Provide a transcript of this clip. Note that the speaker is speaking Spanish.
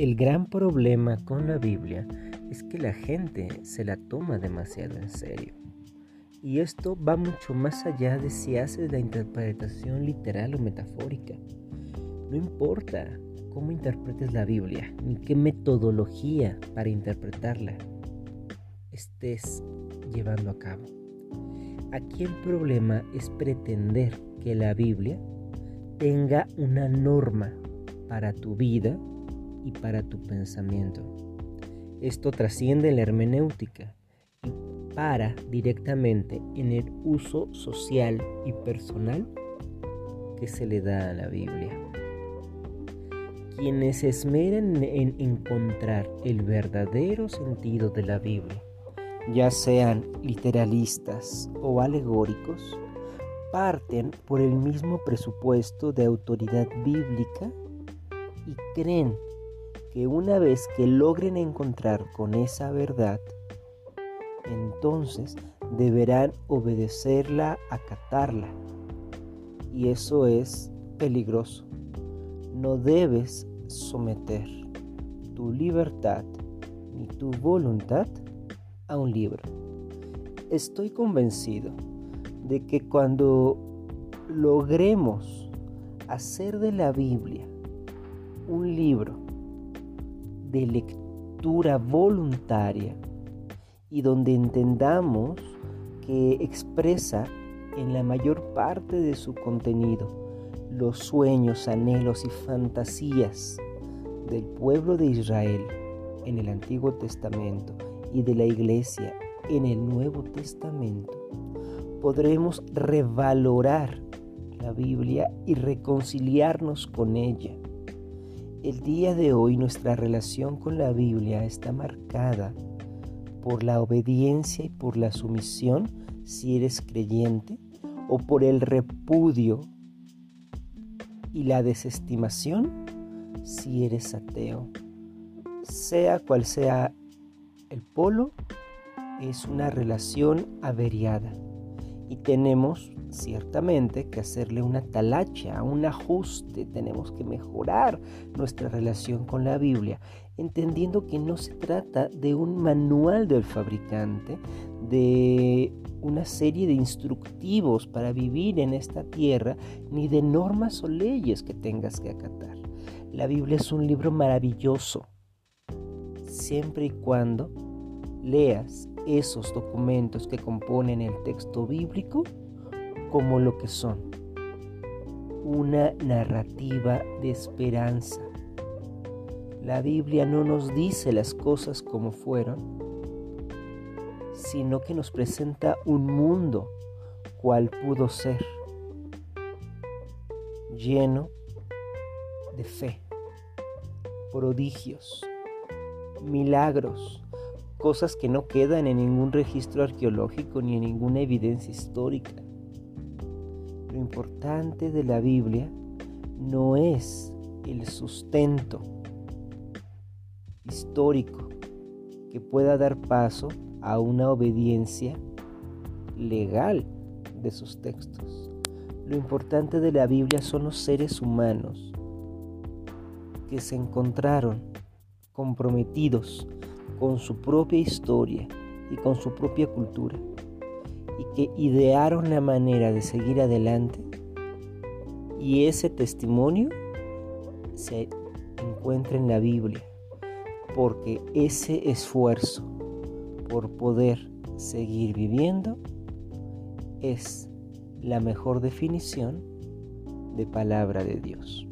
El gran problema con la Biblia es que la gente se la toma demasiado en serio. Y esto va mucho más allá de si haces la interpretación literal o metafórica. No importa cómo interpretes la Biblia, ni qué metodología para interpretarla estés llevando a cabo. Aquí el problema es pretender que la Biblia tenga una norma para tu vida y para tu pensamiento. Esto trasciende la hermenéutica y para directamente en el uso social y personal que se le da a la Biblia. Quienes se esmeran en encontrar el verdadero sentido de la Biblia, ya sean literalistas o alegóricos, parten por el mismo presupuesto de autoridad bíblica y creen que una vez que logren encontrar con esa verdad, entonces deberán obedecerla, acatarla. Y eso es peligroso. No debes someter tu libertad ni tu voluntad a un libro. Estoy convencido de que cuando logremos hacer de la Biblia un libro de lectura voluntaria y donde entendamos que expresa en la mayor parte de su contenido los sueños, anhelos y fantasías del pueblo de Israel en el Antiguo Testamento y de la Iglesia en el Nuevo Testamento, podremos revalorar la Biblia y reconciliarnos con ella el día de hoy nuestra relación con la Biblia está marcada por la obediencia y por la sumisión si eres creyente o por el repudio y la desestimación si eres ateo. Sea cual sea el polo, es una relación averiada y tenemos ciertamente que hacerle una talacha, un ajuste, tenemos que mejorar nuestra relación con la Biblia, entendiendo que no se trata de un manual del fabricante, de una serie de instructivos para vivir en esta tierra, ni de normas o leyes que tengas que acatar. La Biblia es un libro maravilloso, siempre y cuando leas esos documentos que componen el texto bíblico como lo que son, una narrativa de esperanza. La Biblia no nos dice las cosas como fueron, sino que nos presenta un mundo cual pudo ser, lleno de fe, prodigios, milagros, cosas que no quedan en ningún registro arqueológico ni en ninguna evidencia histórica. Lo importante de la Biblia no es el sustento histórico que pueda dar paso a una obediencia legal de sus textos. Lo importante de la Biblia son los seres humanos que se encontraron comprometidos con su propia historia y con su propia cultura y que idearon la manera de seguir adelante y ese testimonio se encuentra en la Biblia porque ese esfuerzo por poder seguir viviendo es la mejor definición de palabra de Dios.